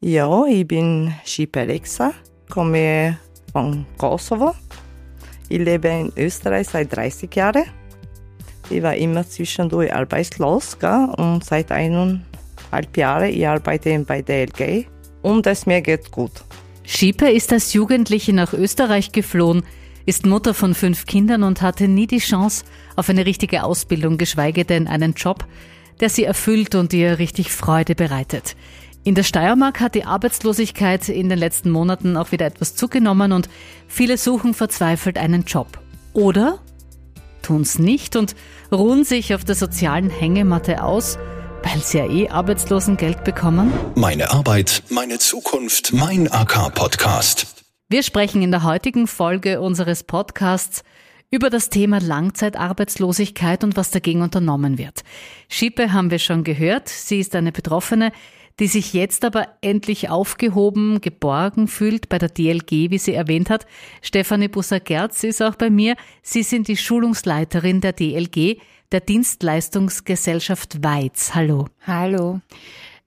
Ja, ich bin Schipe Alexa, komme von Kosovo. Ich lebe in Österreich seit 30 Jahren. Ich war immer zwischendurch arbeitslos gell? und seit eineinhalb Jahren ich arbeite bei DLG und es mir geht gut. Schiepe ist als Jugendliche nach Österreich geflohen, ist Mutter von fünf Kindern und hatte nie die Chance auf eine richtige Ausbildung, geschweige denn einen Job, der sie erfüllt und ihr richtig Freude bereitet. In der Steiermark hat die Arbeitslosigkeit in den letzten Monaten auch wieder etwas zugenommen und viele suchen verzweifelt einen Job. Oder tun's nicht und ruhen sich auf der sozialen Hängematte aus, weil sie ja eh Arbeitslosengeld bekommen? Meine Arbeit, meine Zukunft, mein AK-Podcast. Wir sprechen in der heutigen Folge unseres Podcasts über das Thema Langzeitarbeitslosigkeit und was dagegen unternommen wird. Schippe haben wir schon gehört. Sie ist eine Betroffene, die sich jetzt aber endlich aufgehoben, geborgen fühlt bei der DLG, wie sie erwähnt hat. Stefanie Busser-Gerz ist auch bei mir. Sie sind die Schulungsleiterin der DLG, der Dienstleistungsgesellschaft Weiz. Hallo. Hallo.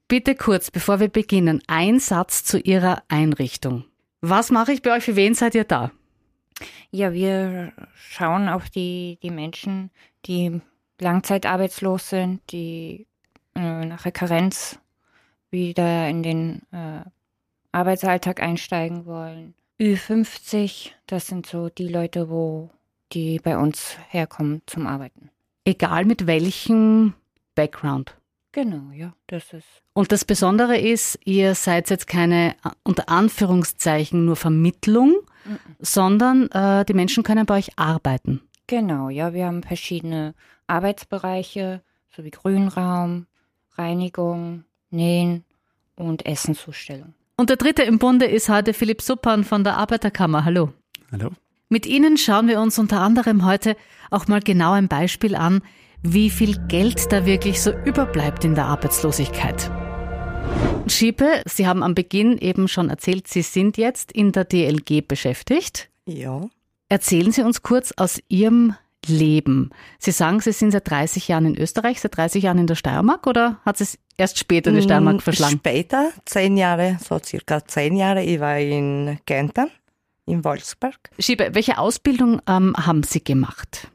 Bitte kurz, bevor wir beginnen, ein Satz zu Ihrer Einrichtung. Was mache ich bei euch? Für wen seid ihr da? Ja, wir schauen auf die, die Menschen, die langzeitarbeitslos sind, die äh, nach der Karenz wieder in den äh, Arbeitsalltag einsteigen wollen. Ü50, das sind so die Leute, wo die bei uns herkommen zum Arbeiten. Egal mit welchem Background. Genau, ja, das ist. Und das Besondere ist, ihr seid jetzt keine unter Anführungszeichen nur Vermittlung, mhm. sondern äh, die Menschen können bei euch arbeiten. Genau, ja, wir haben verschiedene Arbeitsbereiche, so wie Grünraum, Reinigung, Nähen und Essenzustellung. Und der dritte im Bunde ist heute Philipp Suppan von der Arbeiterkammer. Hallo. Hallo. Mit Ihnen schauen wir uns unter anderem heute auch mal genau ein Beispiel an, wie viel Geld da wirklich so überbleibt in der Arbeitslosigkeit. Schiepe, Sie haben am Beginn eben schon erzählt, Sie sind jetzt in der DLG beschäftigt. Ja. Erzählen Sie uns kurz aus Ihrem Leben. Sie sagen, Sie sind seit 30 Jahren in Österreich, seit 30 Jahren in der Steiermark oder hat es erst später die Steiermark mm, verschlagen? Später, zehn Jahre, so circa zehn Jahre. Ich war in Kärnten, in Wolfsburg. Schiebe, welche Ausbildung ähm, haben Sie gemacht?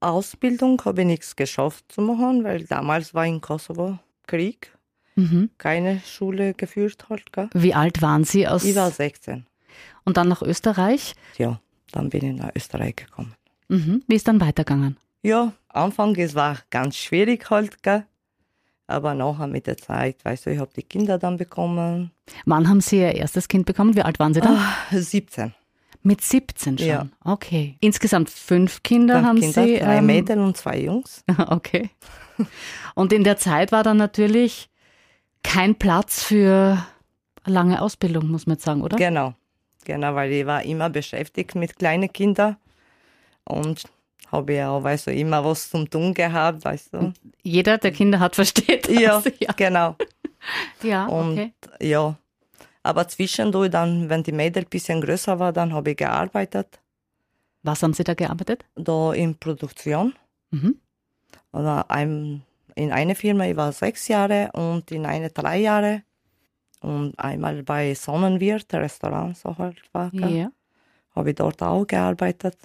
Ausbildung habe ich nichts geschafft zu machen, weil damals war in Kosovo Krieg. Mhm. Keine Schule geführt halt. Gell? Wie alt waren Sie? Aus ich war 16. Und dann nach Österreich? Ja, dann bin ich nach Österreich gekommen. Mhm. Wie ist dann weitergegangen? Ja, Anfang es war ganz schwierig halt, gell? aber nachher mit der Zeit, weißt du, ich habe die Kinder dann bekommen. Wann haben Sie Ihr erstes Kind bekommen? Wie alt waren Sie dann? Ah, 17. Mit 17 schon? Ja. Okay. Insgesamt fünf Kinder fünf haben Kinder, Sie? Drei ähm, Mädchen und zwei Jungs. okay. Und in der Zeit war dann natürlich kein Platz für lange Ausbildung, muss man jetzt sagen, oder? Genau. Genau, weil ich war immer beschäftigt mit kleinen Kindern und habe ja auch, weißt du, immer was zum Tun gehabt, weißt du. Jeder, der Kinder hat, versteht das. Ja, ja. genau. ja, okay. Und ja, aber zwischendurch dann, wenn die Mädel ein bisschen größer war, dann habe ich gearbeitet. Was haben Sie da gearbeitet? Da in Produktion. Mhm. Oder in einer Firma, ich war sechs Jahre und in einer drei Jahre. Und einmal bei Sonnenwirt, Restaurant, so halt war. Ja. Habe ich dort auch gearbeitet.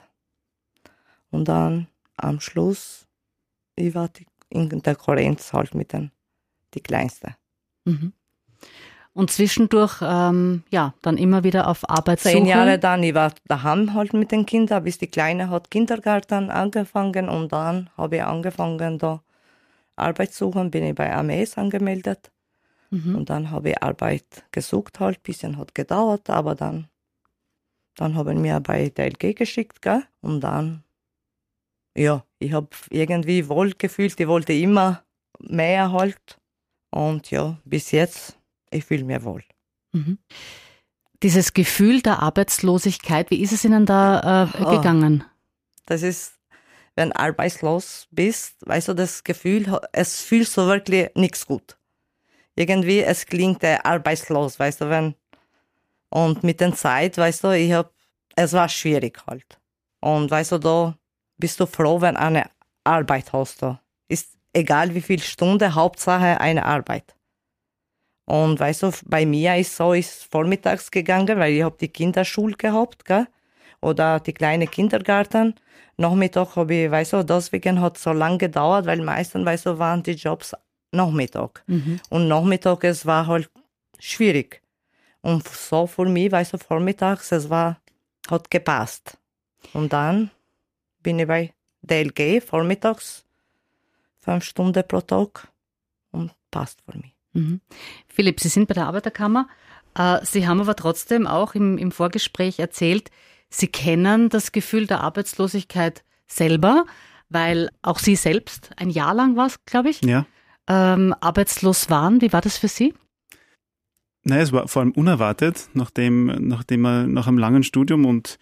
Und dann am Schluss, ich war in der Konkurrenz halt mit den die Kleinste. Mhm. Und zwischendurch, ähm, ja, dann immer wieder auf Arbeitssuche. Zehn Jahre dann, ich war daheim halt mit den Kindern, bis die Kleine hat Kindergarten angefangen und dann habe ich angefangen da Arbeit suchen, bin ich bei AMS angemeldet mhm. und dann habe ich Arbeit gesucht halt, bisschen hat gedauert, aber dann, dann haben wir bei DLG geschickt, gell? und dann, ja, ich habe irgendwie wohl gefühlt, ich wollte immer mehr halt und ja, bis jetzt ich fühle mich wohl. Mhm. Dieses Gefühl der Arbeitslosigkeit, wie ist es Ihnen da äh, oh. gegangen? Das ist, wenn du arbeitslos bist, weißt du, das Gefühl, es fühlt so wirklich nichts gut. Irgendwie, es klingt äh, arbeitslos, weißt du, wenn, und mit der Zeit, weißt du, ich hab, es war schwierig halt. Und weißt du, da bist du froh, wenn eine Arbeit hast du. Ist egal wie viel Stunde, Hauptsache eine Arbeit. Und weißt du, bei mir ist so, ist vormittags gegangen, weil ich habe die Kinderschule gehabt, gell? oder die kleine Kindergarten. Nachmittag habe ich, weißt du, deswegen hat es so lange gedauert, weil meistens, weißt du, waren die Jobs Nachmittag. Mhm. Und Nachmittag, es war halt schwierig. Und so für mich, weißt du, vormittags, es war, hat gepasst. Und dann bin ich bei DLG vormittags, fünf Stunden pro Tag und passt für mich. Mhm. Philipp, Sie sind bei der Arbeiterkammer. Äh, Sie haben aber trotzdem auch im, im Vorgespräch erzählt, Sie kennen das Gefühl der Arbeitslosigkeit selber, weil auch Sie selbst ein Jahr lang war es, glaube ich, ja. ähm, arbeitslos waren. Wie war das für Sie? Naja, es war vor allem unerwartet, nachdem, nachdem man nach einem langen Studium und,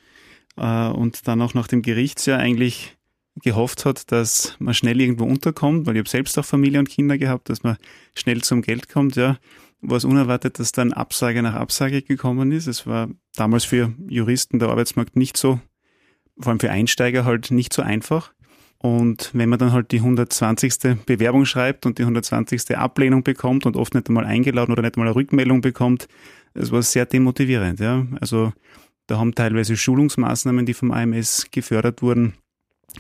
äh, und dann auch nach dem Gerichtsjahr eigentlich gehofft hat, dass man schnell irgendwo unterkommt, weil ich habe selbst auch Familie und Kinder gehabt, dass man schnell zum Geld kommt, ja war es unerwartet, dass dann Absage nach Absage gekommen ist. Es war damals für Juristen der Arbeitsmarkt nicht so, vor allem für Einsteiger halt nicht so einfach. Und wenn man dann halt die 120. Bewerbung schreibt und die 120. Ablehnung bekommt und oft nicht einmal eingeladen oder nicht einmal eine Rückmeldung bekommt, es war sehr demotivierend. Ja. Also da haben teilweise Schulungsmaßnahmen, die vom AMS gefördert wurden,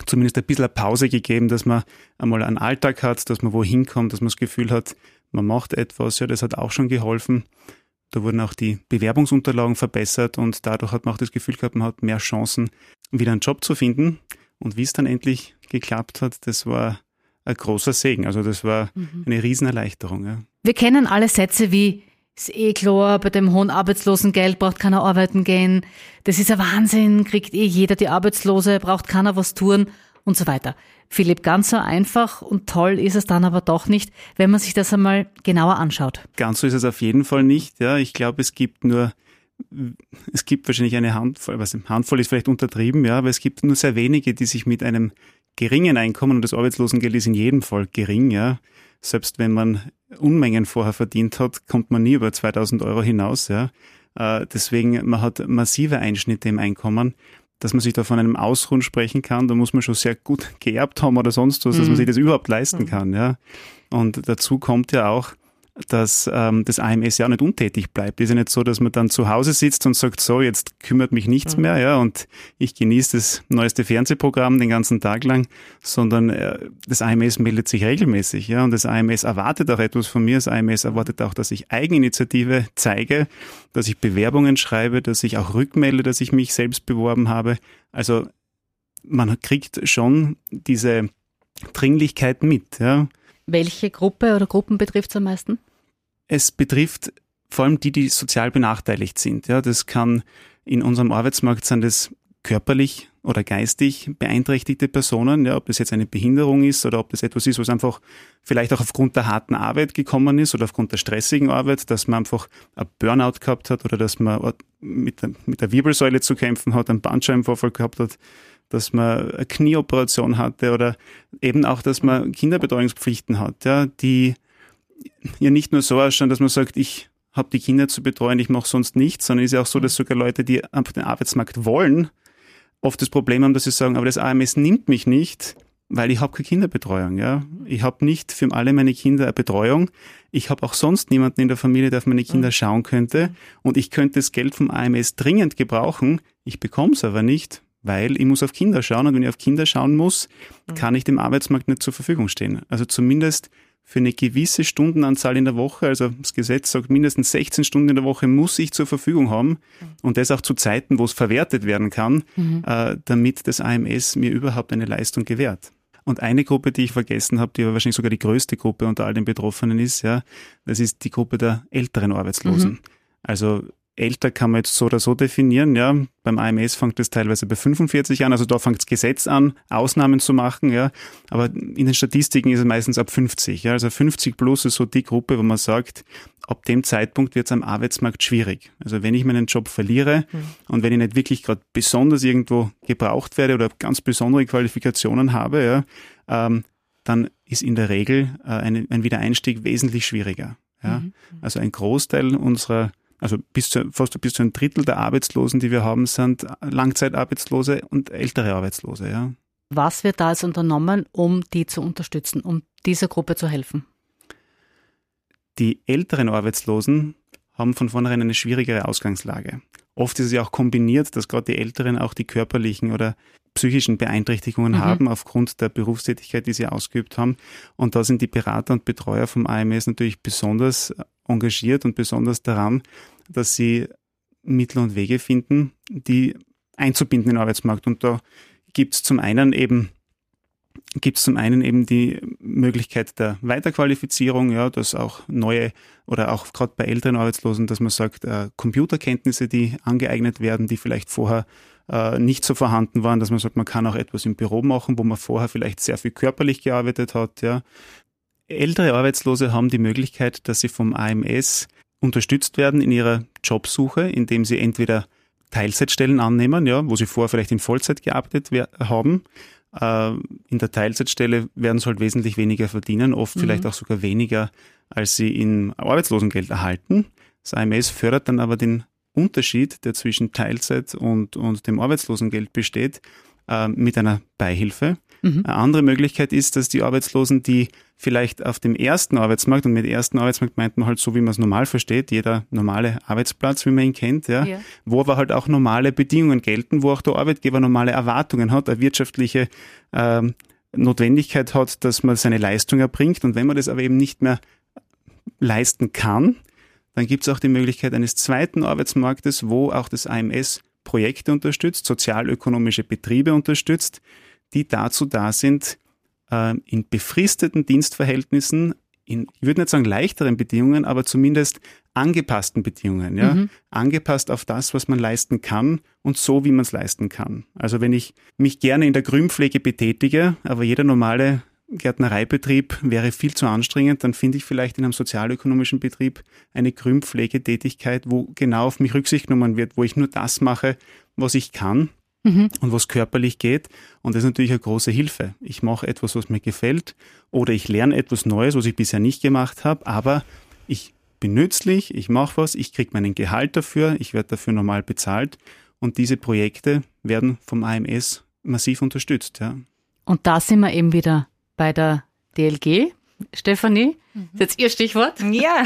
zumindest ein bisschen eine Pause gegeben, dass man einmal einen Alltag hat, dass man wohin kommt, dass man das Gefühl hat, man macht etwas, ja, das hat auch schon geholfen. Da wurden auch die Bewerbungsunterlagen verbessert und dadurch hat man auch das Gefühl gehabt, man hat mehr Chancen, wieder einen Job zu finden. Und wie es dann endlich geklappt hat, das war ein großer Segen. Also das war mhm. eine Riesenerleichterung. Ja. Wir kennen alle Sätze wie, ist eh klar, bei dem hohen Arbeitslosengeld braucht keiner arbeiten gehen. Das ist ein Wahnsinn, kriegt eh jeder die Arbeitslose, braucht keiner was tun und so weiter. Philipp, ganz so einfach und toll ist es dann aber doch nicht, wenn man sich das einmal genauer anschaut. Ganz so ist es auf jeden Fall nicht. Ja, ich glaube, es gibt nur es gibt wahrscheinlich eine Handvoll, was Handvoll ist vielleicht untertrieben, ja, aber es gibt nur sehr wenige, die sich mit einem geringen Einkommen und das Arbeitslosengeld ist in jedem Fall gering, ja. Selbst wenn man Unmengen vorher verdient hat, kommt man nie über 2000 Euro hinaus, ja. Äh, deswegen, man hat massive Einschnitte im Einkommen dass man sich da von einem Ausruhen sprechen kann, da muss man schon sehr gut geerbt haben oder sonst was, dass man mhm. sich das überhaupt leisten mhm. kann. Ja. Und dazu kommt ja auch, dass ähm, das AMS ja auch nicht untätig bleibt. Es ist ja nicht so, dass man dann zu Hause sitzt und sagt, so, jetzt kümmert mich nichts mhm. mehr, ja, und ich genieße das neueste Fernsehprogramm den ganzen Tag lang, sondern äh, das AMS meldet sich regelmäßig, ja, und das AMS erwartet auch etwas von mir. Das AMS erwartet auch, dass ich Eigeninitiative zeige, dass ich Bewerbungen schreibe, dass ich auch rückmelde, dass ich mich selbst beworben habe. Also man kriegt schon diese Dringlichkeit mit, ja. Welche Gruppe oder Gruppen betrifft es am meisten? Es betrifft vor allem die, die sozial benachteiligt sind. Ja, das kann in unserem Arbeitsmarkt sein das körperlich oder geistig beeinträchtigte Personen, ja, ob das jetzt eine Behinderung ist oder ob das etwas ist, was einfach vielleicht auch aufgrund der harten Arbeit gekommen ist oder aufgrund der stressigen Arbeit, dass man einfach ein Burnout gehabt hat oder dass man mit der, mit der Wirbelsäule zu kämpfen hat, einen Bandscheibenvorfall gehabt hat dass man eine Knieoperation hatte oder eben auch, dass man Kinderbetreuungspflichten hat, ja, die ja nicht nur so ausschauen, dass man sagt, ich habe die Kinder zu betreuen, ich mache sonst nichts, sondern es ist ja auch so, dass sogar Leute, die einfach den Arbeitsmarkt wollen, oft das Problem haben, dass sie sagen, aber das AMS nimmt mich nicht, weil ich habe keine Kinderbetreuung. Ja? Ich habe nicht für alle meine Kinder eine Betreuung. Ich habe auch sonst niemanden in der Familie, der auf meine Kinder mhm. schauen könnte. Und ich könnte das Geld vom AMS dringend gebrauchen. Ich bekomme es aber nicht, weil ich muss auf Kinder schauen und wenn ich auf Kinder schauen muss, mhm. kann ich dem Arbeitsmarkt nicht zur Verfügung stehen. Also zumindest für eine gewisse Stundenanzahl in der Woche, also das Gesetz sagt mindestens 16 Stunden in der Woche muss ich zur Verfügung haben mhm. und das auch zu Zeiten, wo es verwertet werden kann, mhm. äh, damit das AMS mir überhaupt eine Leistung gewährt. Und eine Gruppe, die ich vergessen habe, die aber wahrscheinlich sogar die größte Gruppe unter all den Betroffenen ist, ja, das ist die Gruppe der älteren Arbeitslosen. Mhm. Also älter kann man jetzt so oder so definieren. Ja, beim AMS fängt es teilweise bei 45 an, also da fängt das Gesetz an, Ausnahmen zu machen. Ja, aber in den Statistiken ist es meistens ab 50. Ja, also 50 plus ist so die Gruppe, wo man sagt, ab dem Zeitpunkt wird es am Arbeitsmarkt schwierig. Also wenn ich meinen Job verliere mhm. und wenn ich nicht wirklich gerade besonders irgendwo gebraucht werde oder ganz besondere Qualifikationen habe, ja, ähm, dann ist in der Regel äh, ein, ein Wiedereinstieg wesentlich schwieriger. Ja? Mhm. Also ein Großteil unserer also bis zu, fast bis zu ein Drittel der Arbeitslosen, die wir haben, sind Langzeitarbeitslose und ältere Arbeitslose. Ja. Was wird da jetzt unternommen, um die zu unterstützen, um dieser Gruppe zu helfen? Die älteren Arbeitslosen haben von vornherein eine schwierigere Ausgangslage. Oft ist es ja auch kombiniert, dass gerade die Älteren auch die körperlichen oder psychischen Beeinträchtigungen mhm. haben aufgrund der Berufstätigkeit, die sie ausgeübt haben. Und da sind die Berater und Betreuer vom AMS natürlich besonders engagiert und besonders daran, dass sie Mittel und Wege finden, die einzubinden in den Arbeitsmarkt. Und da gibt es zum einen eben gibt es zum einen eben die Möglichkeit der Weiterqualifizierung, ja, dass auch neue oder auch gerade bei älteren Arbeitslosen, dass man sagt, äh, Computerkenntnisse, die angeeignet werden, die vielleicht vorher äh, nicht so vorhanden waren, dass man sagt, man kann auch etwas im Büro machen, wo man vorher vielleicht sehr viel körperlich gearbeitet hat. Ja. Ältere Arbeitslose haben die Möglichkeit, dass sie vom AMS unterstützt werden in ihrer Jobsuche, indem sie entweder Teilzeitstellen annehmen, ja, wo sie vorher vielleicht in Vollzeit gearbeitet haben. Äh, in der Teilzeitstelle werden sie halt wesentlich weniger verdienen, oft mhm. vielleicht auch sogar weniger, als sie in Arbeitslosengeld erhalten. Das AMS fördert dann aber den Unterschied, der zwischen Teilzeit und, und dem Arbeitslosengeld besteht, äh, mit einer Beihilfe. Mhm. Eine andere Möglichkeit ist, dass die Arbeitslosen, die vielleicht auf dem ersten Arbeitsmarkt, und mit ersten Arbeitsmarkt meint man halt so, wie man es normal versteht, jeder normale Arbeitsplatz, wie man ihn kennt, ja, ja. wo aber halt auch normale Bedingungen gelten, wo auch der Arbeitgeber normale Erwartungen hat, eine wirtschaftliche ähm, Notwendigkeit hat, dass man seine Leistung erbringt. Und wenn man das aber eben nicht mehr leisten kann, dann gibt es auch die Möglichkeit eines zweiten Arbeitsmarktes, wo auch das AMS Projekte unterstützt, sozialökonomische Betriebe unterstützt, die dazu da sind, äh, in befristeten Dienstverhältnissen, in, ich würde nicht sagen leichteren Bedingungen, aber zumindest angepassten Bedingungen, ja, mhm. angepasst auf das, was man leisten kann und so, wie man es leisten kann. Also wenn ich mich gerne in der Grünpflege betätige, aber jeder normale Gärtnereibetrieb wäre viel zu anstrengend, dann finde ich vielleicht in einem sozialökonomischen Betrieb eine Grünpflegetätigkeit, wo genau auf mich Rücksicht genommen wird, wo ich nur das mache, was ich kann mhm. und was körperlich geht. Und das ist natürlich eine große Hilfe. Ich mache etwas, was mir gefällt oder ich lerne etwas Neues, was ich bisher nicht gemacht habe, aber ich bin nützlich, ich mache was, ich kriege meinen Gehalt dafür, ich werde dafür normal bezahlt und diese Projekte werden vom AMS massiv unterstützt. Ja. Und da sind wir eben wieder bei der DLG. Stefanie, mhm. ist jetzt Ihr Stichwort? Ja.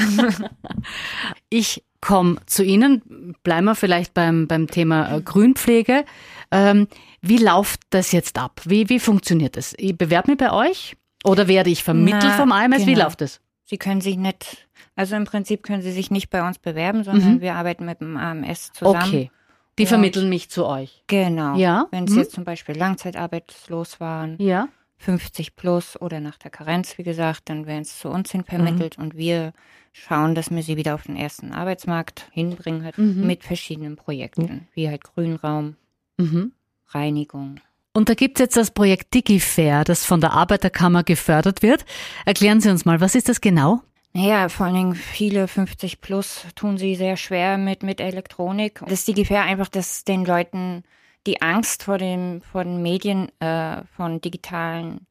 ich komme zu Ihnen. Bleiben wir vielleicht beim, beim Thema äh, Grünpflege. Ähm, wie läuft das jetzt ab? Wie, wie funktioniert das? Ich bewerbe mich bei euch oder werde ich vermittelt Na, vom AMS? Genau. Wie läuft das? Sie können sich nicht, also im Prinzip können Sie sich nicht bei uns bewerben, sondern mhm. wir arbeiten mit dem AMS zusammen. Okay. Die vermitteln mich zu euch. Genau. Ja. Wenn Sie mhm. jetzt zum Beispiel langzeitarbeitslos waren. Ja 50 plus oder nach der Karenz, wie gesagt, dann werden es zu uns hin vermittelt mhm. und wir schauen, dass wir sie wieder auf den ersten Arbeitsmarkt hinbringen halt mhm. mit verschiedenen Projekten, wie halt Grünraum, mhm. Reinigung. Und da gibt es jetzt das Projekt DigiFair, das von der Arbeiterkammer gefördert wird. Erklären Sie uns mal, was ist das genau? Naja, vor allen Dingen viele 50 plus tun sie sehr schwer mit, mit Elektronik. Das DigiFair einfach, dass den Leuten die Angst vor, dem, vor den Medien, äh, von digitalen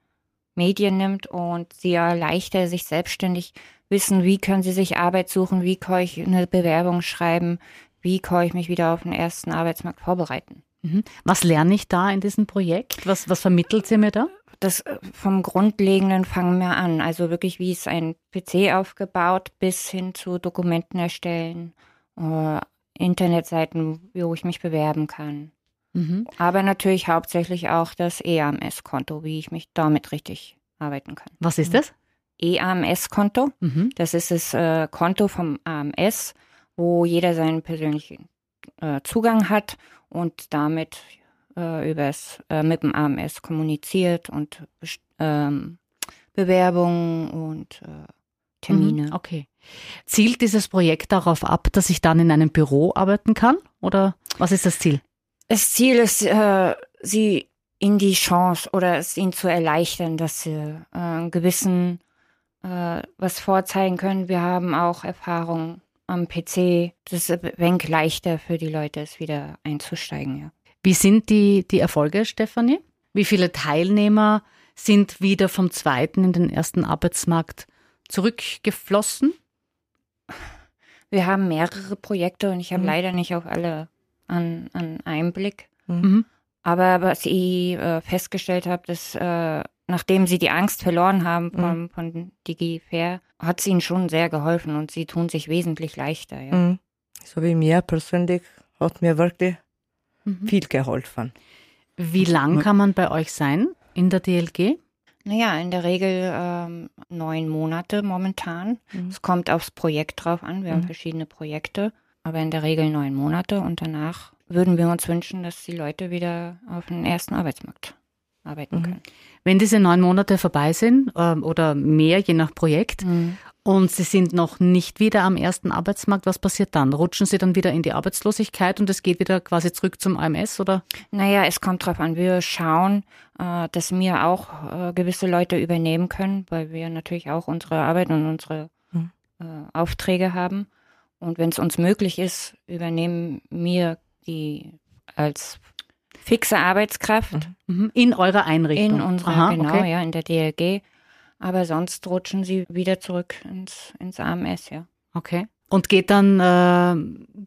Medien nimmt und sie ja leichter sich selbstständig wissen, wie können sie sich Arbeit suchen, wie kann ich eine Bewerbung schreiben, wie kann ich mich wieder auf den ersten Arbeitsmarkt vorbereiten. Mhm. Was lerne ich da in diesem Projekt? Was, was vermittelt sie mir da? Das äh, vom Grundlegenden fangen wir an. Also wirklich, wie ist ein PC aufgebaut, bis hin zu Dokumenten erstellen, äh, Internetseiten, wo ich mich bewerben kann. Mhm. Aber natürlich hauptsächlich auch das EAMS-Konto, wie ich mich damit richtig arbeiten kann. Was ist das? EAMS-Konto. Mhm. Das ist das äh, Konto vom AMS, wo jeder seinen persönlichen äh, Zugang hat und damit äh, übers, äh, mit dem AMS kommuniziert und ähm, Bewerbungen und äh, Termine. Mhm. Okay. Zielt dieses Projekt darauf ab, dass ich dann in einem Büro arbeiten kann? Oder was ist das Ziel? Das Ziel ist, äh, sie in die Chance oder es ihnen zu erleichtern, dass sie äh, einen gewissen äh, was vorzeigen können. Wir haben auch Erfahrung am PC. Das ist ein wenig leichter für die Leute, es wieder einzusteigen. Ja. Wie sind die, die Erfolge, Stefanie? Wie viele Teilnehmer sind wieder vom zweiten in den ersten Arbeitsmarkt zurückgeflossen? Wir haben mehrere Projekte und ich habe mhm. leider nicht auf alle an, an Einblick. Mhm. Aber was ich äh, festgestellt habe, dass äh, nachdem sie die Angst verloren haben von, mhm. von DigiFair, hat es ihnen schon sehr geholfen und sie tun sich wesentlich leichter. Ja. Mhm. So wie mir persönlich hat mir wirklich mhm. viel geholfen. Wie lang kann man bei euch sein in der DLG? Naja, in der Regel ähm, neun Monate momentan. Mhm. Es kommt aufs Projekt drauf an. Wir mhm. haben verschiedene Projekte, aber in der Regel neun Monate und danach würden wir uns wünschen, dass die Leute wieder auf den ersten Arbeitsmarkt arbeiten mhm. können. Wenn diese neun Monate vorbei sind ähm, oder mehr, je nach Projekt, mhm. und Sie sind noch nicht wieder am ersten Arbeitsmarkt, was passiert dann? Rutschen Sie dann wieder in die Arbeitslosigkeit und es geht wieder quasi zurück zum AMS oder? Naja, es kommt drauf an. Wir schauen, äh, dass wir auch äh, gewisse Leute übernehmen können, weil wir natürlich auch unsere Arbeit und unsere mhm. äh, Aufträge haben. Und wenn es uns möglich ist, übernehmen wir die als fixe Arbeitskraft. Mhm. mhm. In eurer Einrichtung? In unserer, Aha, genau, okay. ja, in der DLG. Aber sonst rutschen sie wieder zurück ins, ins AMS, ja. Okay. Und geht dann äh,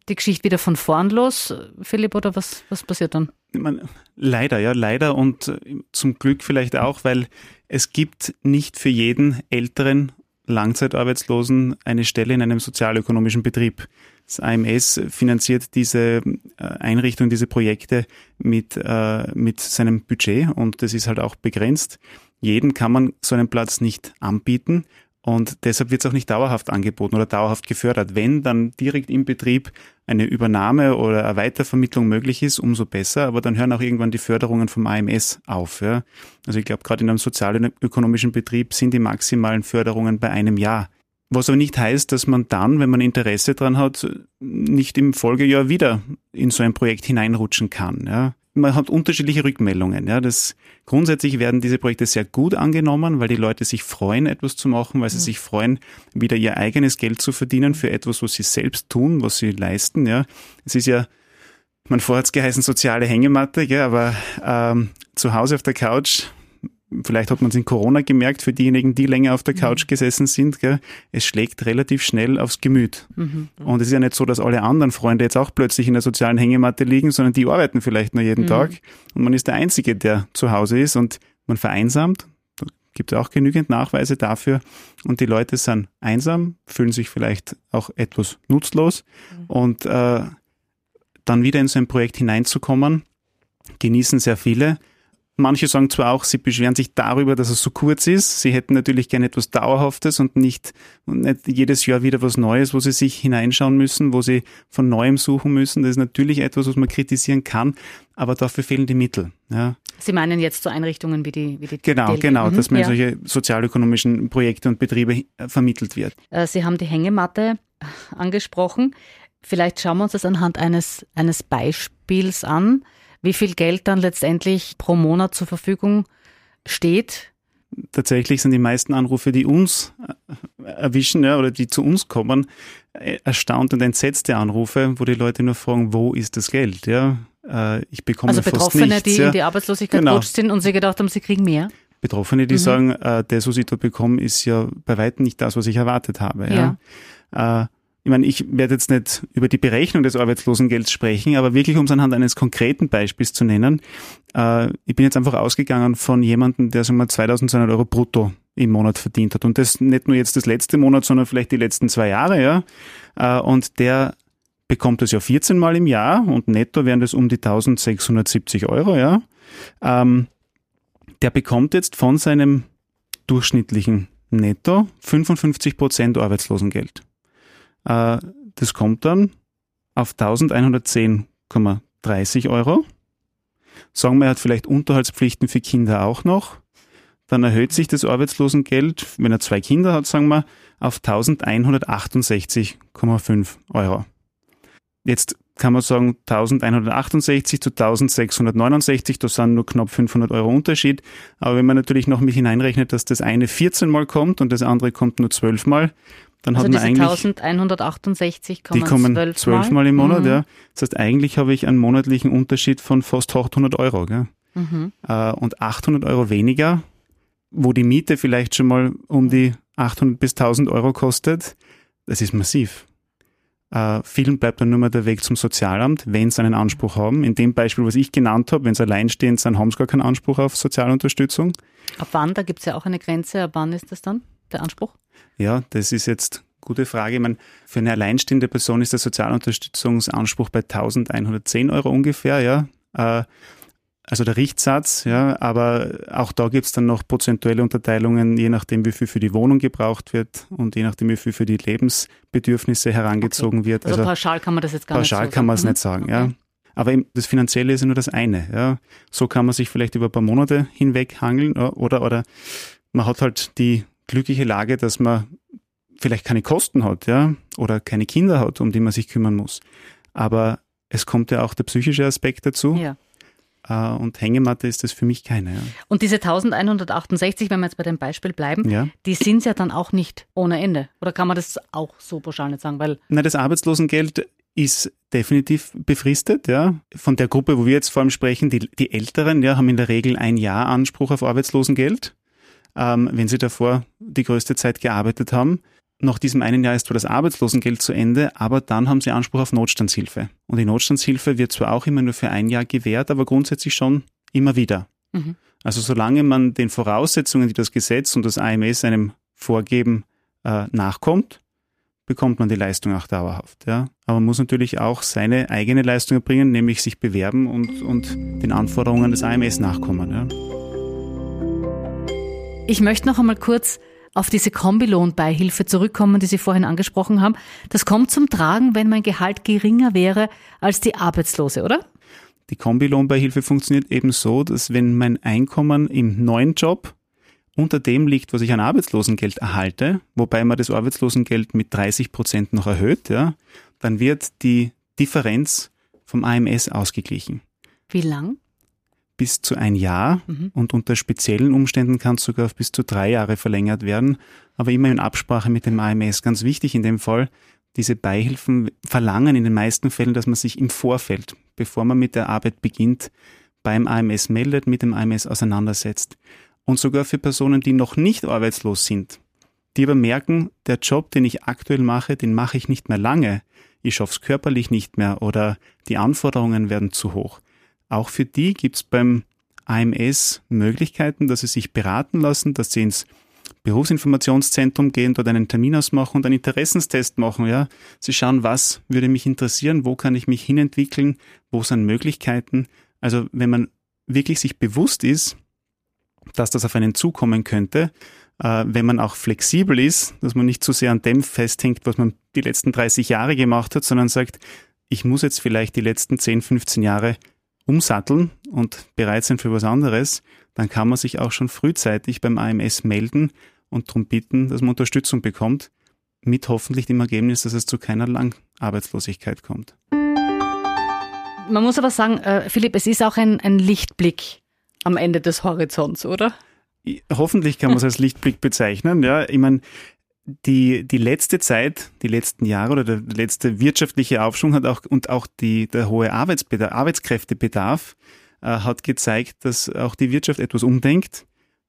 die Geschichte wieder von vorn los, Philipp, oder was, was passiert dann? Meine, leider, ja, leider und äh, zum Glück vielleicht auch, weil es gibt nicht für jeden älteren Langzeitarbeitslosen eine Stelle in einem sozialökonomischen Betrieb. Das AMS finanziert diese äh, Einrichtung, diese Projekte mit, äh, mit seinem Budget und das ist halt auch begrenzt. Jedem kann man so einen Platz nicht anbieten und deshalb wird es auch nicht dauerhaft angeboten oder dauerhaft gefördert. Wenn dann direkt im Betrieb eine Übernahme oder eine Weitervermittlung möglich ist, umso besser, aber dann hören auch irgendwann die Förderungen vom AMS auf. Ja. Also ich glaube, gerade in einem sozialökonomischen Betrieb sind die maximalen Förderungen bei einem Jahr. Was aber nicht heißt, dass man dann, wenn man Interesse dran hat, nicht im Folgejahr wieder in so ein Projekt hineinrutschen kann. Ja. Man hat unterschiedliche Rückmeldungen. Ja. Das, grundsätzlich werden diese Projekte sehr gut angenommen, weil die Leute sich freuen, etwas zu machen, weil sie mhm. sich freuen, wieder ihr eigenes Geld zu verdienen für etwas, was sie selbst tun, was sie leisten. Ja. Es ist ja, man vorher hat es geheißen, soziale Hängematte, ja, aber ähm, zu Hause auf der Couch vielleicht hat man es in Corona gemerkt, für diejenigen, die länger auf der mhm. Couch gesessen sind, gell, es schlägt relativ schnell aufs Gemüt. Mhm. Und es ist ja nicht so, dass alle anderen Freunde jetzt auch plötzlich in der sozialen Hängematte liegen, sondern die arbeiten vielleicht nur jeden mhm. Tag und man ist der Einzige, der zu Hause ist und man vereinsamt. Da gibt es auch genügend Nachweise dafür. Und die Leute sind einsam, fühlen sich vielleicht auch etwas nutzlos mhm. und äh, dann wieder in so ein Projekt hineinzukommen, genießen sehr viele Manche sagen zwar auch, sie beschweren sich darüber, dass es so kurz ist. Sie hätten natürlich gerne etwas Dauerhaftes und nicht, nicht jedes Jahr wieder was Neues, wo sie sich hineinschauen müssen, wo sie von Neuem suchen müssen. Das ist natürlich etwas, was man kritisieren kann, aber dafür fehlen die Mittel. Ja. Sie meinen jetzt so Einrichtungen wie die, wie die Genau, DLG. genau, mhm, dass man ja. solche sozialökonomischen Projekte und Betriebe äh, vermittelt wird. Äh, sie haben die Hängematte angesprochen. Vielleicht schauen wir uns das anhand eines, eines Beispiels an wie viel Geld dann letztendlich pro Monat zur Verfügung steht? Tatsächlich sind die meisten Anrufe, die uns äh, erwischen ja, oder die zu uns kommen, äh, erstaunt und entsetzte Anrufe, wo die Leute nur fragen, wo ist das Geld? Ja, äh, ich bekomme also Betroffene, nichts, die ja. in die Arbeitslosigkeit genau. gerutscht sind und sie gedacht haben, sie kriegen mehr? Betroffene, die mhm. sagen, das, was ich da bekomme, ist ja bei weitem nicht das, was ich erwartet habe. Ja. ja ich meine, ich werde jetzt nicht über die Berechnung des Arbeitslosengelds sprechen, aber wirklich um es anhand eines konkreten Beispiels zu nennen. Äh, ich bin jetzt einfach ausgegangen von jemandem, der sagen wir 2200 Euro brutto im Monat verdient hat. Und das nicht nur jetzt das letzte Monat, sondern vielleicht die letzten zwei Jahre, ja. Äh, und der bekommt das ja 14 Mal im Jahr und netto wären das um die 1670 Euro, ja. Ähm, der bekommt jetzt von seinem durchschnittlichen Netto 55 Prozent Arbeitslosengeld. Äh, das kommt dann auf 1110,30 Euro. Sagen wir, er hat vielleicht Unterhaltspflichten für Kinder auch noch. Dann erhöht sich das Arbeitslosengeld, wenn er zwei Kinder hat, sagen wir, auf 1168,5 Euro. Jetzt kann man sagen 1168 zu 1669, da sind nur knapp 500 Euro Unterschied. Aber wenn man natürlich noch mit hineinrechnet, dass das eine 14 Mal kommt und das andere kommt nur 12 Mal, dann also hat man eigentlich 1168 die kommen 12 Mal, Mal im Monat, mhm. ja. Das heißt, eigentlich habe ich einen monatlichen Unterschied von fast 800 Euro, gell? Mhm. Äh, und 800 Euro weniger, wo die Miete vielleicht schon mal um die 800 bis 1000 Euro kostet, das ist massiv. Äh, vielen bleibt dann nur mehr der Weg zum Sozialamt, wenn sie einen Anspruch haben. In dem Beispiel, was ich genannt habe, wenn sie alleinstehend sind, haben sie gar keinen Anspruch auf Sozialunterstützung. Ab wann? Da gibt es ja auch eine Grenze. Ab wann ist das dann, der Anspruch? Ja, das ist jetzt gute Frage. Ich meine, für eine alleinstehende Person ist der Sozialunterstützungsanspruch bei 1110 Euro ungefähr, ja. Äh, also der Richtsatz, ja, aber auch da gibt es dann noch prozentuelle Unterteilungen, je nachdem, wie viel für die Wohnung gebraucht wird und je nachdem, wie viel für die Lebensbedürfnisse herangezogen okay. wird. Also, also, pauschal kann man das jetzt gar pauschal nicht sagen. Pauschal kann man es mhm. nicht sagen, okay. ja. Aber das Finanzielle ist ja nur das eine, ja. So kann man sich vielleicht über ein paar Monate hinweg hangeln oder, oder man hat halt die glückliche Lage, dass man vielleicht keine Kosten hat, ja, oder keine Kinder hat, um die man sich kümmern muss. Aber es kommt ja auch der psychische Aspekt dazu. Ja. Äh, und Hängematte ist das für mich keine. Ja. Und diese 1168, wenn wir jetzt bei dem Beispiel bleiben, ja. die sind ja dann auch nicht ohne Ende. Oder kann man das auch so pauschal nicht sagen? Weil Nein, das Arbeitslosengeld ist definitiv befristet, ja. Von der Gruppe, wo wir jetzt vor allem sprechen, die, die Älteren, ja, haben in der Regel ein Jahr Anspruch auf Arbeitslosengeld, ähm, wenn sie davor die größte Zeit gearbeitet haben nach diesem einen Jahr ist zwar das Arbeitslosengeld zu Ende, aber dann haben sie Anspruch auf Notstandshilfe. Und die Notstandshilfe wird zwar auch immer nur für ein Jahr gewährt, aber grundsätzlich schon immer wieder. Mhm. Also solange man den Voraussetzungen, die das Gesetz und das AMS einem vorgeben, äh, nachkommt, bekommt man die Leistung auch dauerhaft. Ja? Aber man muss natürlich auch seine eigene Leistung erbringen, nämlich sich bewerben und, und den Anforderungen des AMS nachkommen. Ja? Ich möchte noch einmal kurz auf diese Kombilohnbeihilfe zurückkommen, die Sie vorhin angesprochen haben. Das kommt zum Tragen, wenn mein Gehalt geringer wäre als die Arbeitslose, oder? Die Kombilohnbeihilfe funktioniert eben so, dass wenn mein Einkommen im neuen Job unter dem liegt, was ich an Arbeitslosengeld erhalte, wobei man das Arbeitslosengeld mit 30 Prozent noch erhöht, ja, dann wird die Differenz vom AMS ausgeglichen. Wie lang? Bis zu ein Jahr mhm. und unter speziellen Umständen kann es sogar auf bis zu drei Jahre verlängert werden, aber immer in Absprache mit dem AMS. Ganz wichtig in dem Fall, diese Beihilfen verlangen in den meisten Fällen, dass man sich im Vorfeld, bevor man mit der Arbeit beginnt, beim AMS meldet, mit dem AMS auseinandersetzt. Und sogar für Personen, die noch nicht arbeitslos sind, die aber merken, der Job, den ich aktuell mache, den mache ich nicht mehr lange, ich schaffe es körperlich nicht mehr oder die Anforderungen werden zu hoch auch für die gibt es beim AMS Möglichkeiten, dass sie sich beraten lassen, dass sie ins Berufsinformationszentrum gehen, dort einen Termin ausmachen und einen Interessenstest machen. Ja, sie schauen, was würde mich interessieren, wo kann ich mich hinentwickeln, wo sind Möglichkeiten. Also wenn man wirklich sich bewusst ist, dass das auf einen zukommen könnte, äh, wenn man auch flexibel ist, dass man nicht zu sehr an dem festhängt, was man die letzten 30 Jahre gemacht hat, sondern sagt, ich muss jetzt vielleicht die letzten 10, 15 Jahre umsatteln und bereit sein für was anderes, dann kann man sich auch schon frühzeitig beim AMS melden und darum bitten, dass man Unterstützung bekommt, mit hoffentlich dem Ergebnis, dass es zu keiner Langarbeitslosigkeit kommt. Man muss aber sagen, äh, Philipp, es ist auch ein, ein Lichtblick am Ende des Horizonts, oder? Hoffentlich kann man es als Lichtblick bezeichnen. Ja, ich meine, die, die letzte Zeit, die letzten Jahre oder der letzte wirtschaftliche Aufschwung hat auch und auch die, der hohe Arbeitsbedarf, Arbeitskräftebedarf äh, hat gezeigt, dass auch die Wirtschaft etwas umdenkt,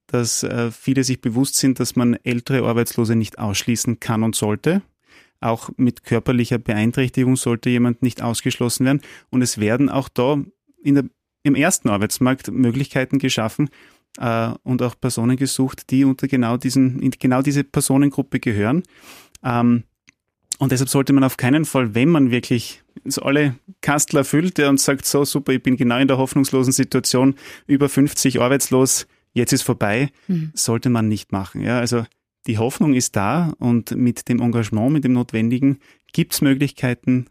dass äh, viele sich bewusst sind, dass man ältere Arbeitslose nicht ausschließen kann und sollte. Auch mit körperlicher Beeinträchtigung sollte jemand nicht ausgeschlossen werden. Und es werden auch da in der, im ersten Arbeitsmarkt Möglichkeiten geschaffen, äh, und auch Personen gesucht, die unter genau diesen, in genau diese Personengruppe gehören. Ähm, und deshalb sollte man auf keinen Fall, wenn man wirklich so alle Kastler füllt und sagt, so super, ich bin genau in der hoffnungslosen Situation, über 50 arbeitslos, jetzt ist vorbei, mhm. sollte man nicht machen. Ja, also die Hoffnung ist da und mit dem Engagement, mit dem Notwendigen gibt es Möglichkeiten,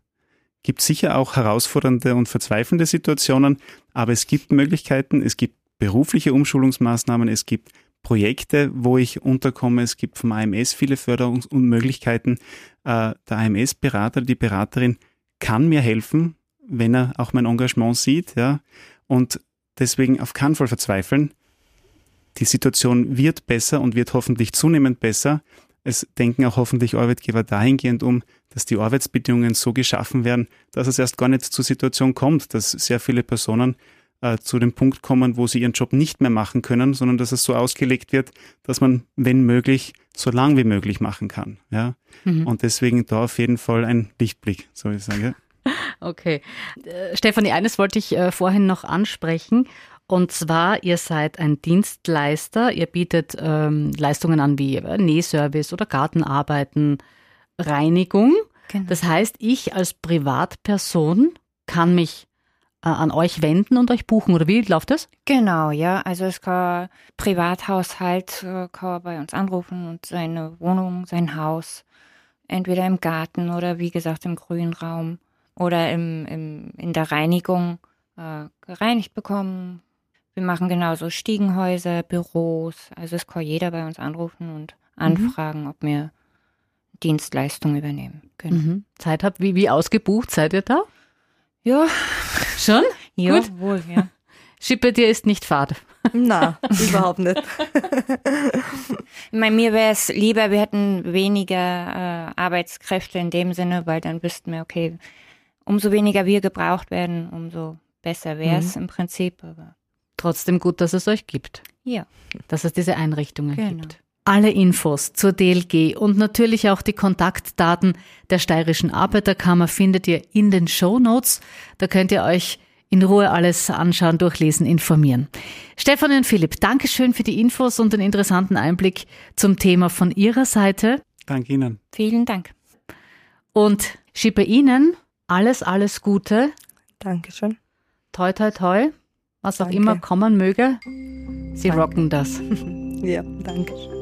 gibt sicher auch herausfordernde und verzweifelnde Situationen, aber es gibt Möglichkeiten, es gibt berufliche Umschulungsmaßnahmen, es gibt Projekte, wo ich unterkomme, es gibt vom AMS viele Förderungs- und Möglichkeiten. Äh, der AMS-Berater, die Beraterin kann mir helfen, wenn er auch mein Engagement sieht, ja. Und deswegen auf keinen Fall verzweifeln. Die Situation wird besser und wird hoffentlich zunehmend besser. Es denken auch hoffentlich Arbeitgeber dahingehend um, dass die Arbeitsbedingungen so geschaffen werden, dass es erst gar nicht zur Situation kommt, dass sehr viele Personen äh, zu dem Punkt kommen, wo sie ihren Job nicht mehr machen können, sondern dass es so ausgelegt wird, dass man, wenn möglich, so lang wie möglich machen kann. Ja? Mhm. Und deswegen da auf jeden Fall ein Lichtblick, soll ich sagen. Okay. Äh, Stefanie, eines wollte ich äh, vorhin noch ansprechen. Und zwar, ihr seid ein Dienstleister, ihr bietet ähm, Leistungen an wie äh, Nähservice oder Gartenarbeiten, Reinigung. Genau. Das heißt, ich als Privatperson kann mich an euch wenden und euch buchen, oder wie läuft das? Genau, ja. Also es kann Privathaushalt äh, kann bei uns anrufen und seine Wohnung, sein Haus, entweder im Garten oder wie gesagt im grünen Raum oder im, im, in der Reinigung äh, gereinigt bekommen. Wir machen genauso Stiegenhäuser, Büros. Also es kann jeder bei uns anrufen und mhm. anfragen, mhm. ob wir Dienstleistungen übernehmen können. Mhm. Zeit habt, wie, wie ausgebucht seid ihr da? Ja. Schon? Ja, Gut. wohl, ja. Schippe dir ist nicht fad. Na, überhaupt nicht. ich meine, mir wäre es lieber, wir hätten weniger äh, Arbeitskräfte in dem Sinne, weil dann wüssten wir, okay, umso weniger wir gebraucht werden, umso besser wäre es mhm. im Prinzip. Aber Trotzdem gut, dass es euch gibt. Ja. Dass es diese Einrichtungen genau. gibt. Alle Infos zur DLG und natürlich auch die Kontaktdaten der Steirischen Arbeiterkammer findet ihr in den Show Notes. Da könnt ihr euch in Ruhe alles anschauen, durchlesen, informieren. Stefan und Philipp, Dankeschön für die Infos und den interessanten Einblick zum Thema von Ihrer Seite. Danke Ihnen. Vielen Dank. Und schiebe Ihnen alles, alles Gute. Dankeschön. Toi, toi, toi. Was auch immer kommen möge. Sie danke. rocken das. ja, danke.